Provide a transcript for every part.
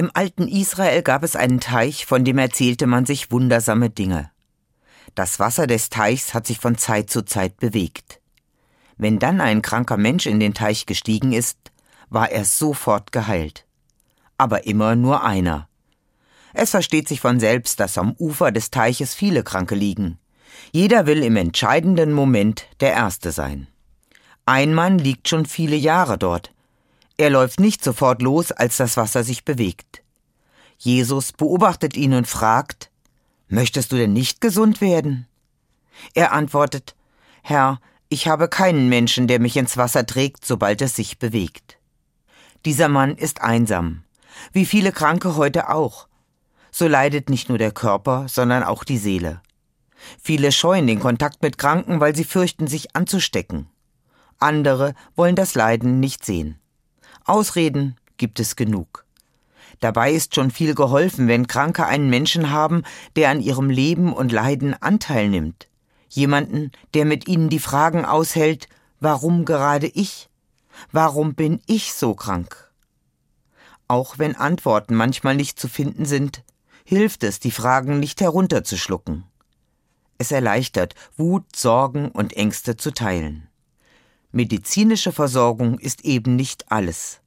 Im alten Israel gab es einen Teich, von dem erzählte man sich wundersame Dinge. Das Wasser des Teichs hat sich von Zeit zu Zeit bewegt. Wenn dann ein kranker Mensch in den Teich gestiegen ist, war er sofort geheilt. Aber immer nur einer. Es versteht sich von selbst, dass am Ufer des Teiches viele Kranke liegen. Jeder will im entscheidenden Moment der Erste sein. Ein Mann liegt schon viele Jahre dort. Er läuft nicht sofort los, als das Wasser sich bewegt. Jesus beobachtet ihn und fragt, Möchtest du denn nicht gesund werden? Er antwortet, Herr, ich habe keinen Menschen, der mich ins Wasser trägt, sobald es sich bewegt. Dieser Mann ist einsam, wie viele Kranke heute auch. So leidet nicht nur der Körper, sondern auch die Seele. Viele scheuen den Kontakt mit Kranken, weil sie fürchten, sich anzustecken. Andere wollen das Leiden nicht sehen. Ausreden gibt es genug. Dabei ist schon viel geholfen, wenn Kranke einen Menschen haben, der an ihrem Leben und Leiden Anteil nimmt. Jemanden, der mit ihnen die Fragen aushält, warum gerade ich? Warum bin ich so krank? Auch wenn Antworten manchmal nicht zu finden sind, hilft es, die Fragen nicht herunterzuschlucken. Es erleichtert, Wut, Sorgen und Ängste zu teilen. Medizinische Versorgung ist eben nicht alles.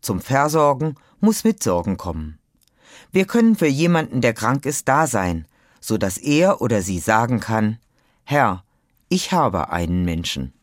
Zum Versorgen muss Mitsorgen kommen. Wir können für jemanden, der krank ist, da sein, so dass er oder sie sagen kann, Herr, ich habe einen Menschen.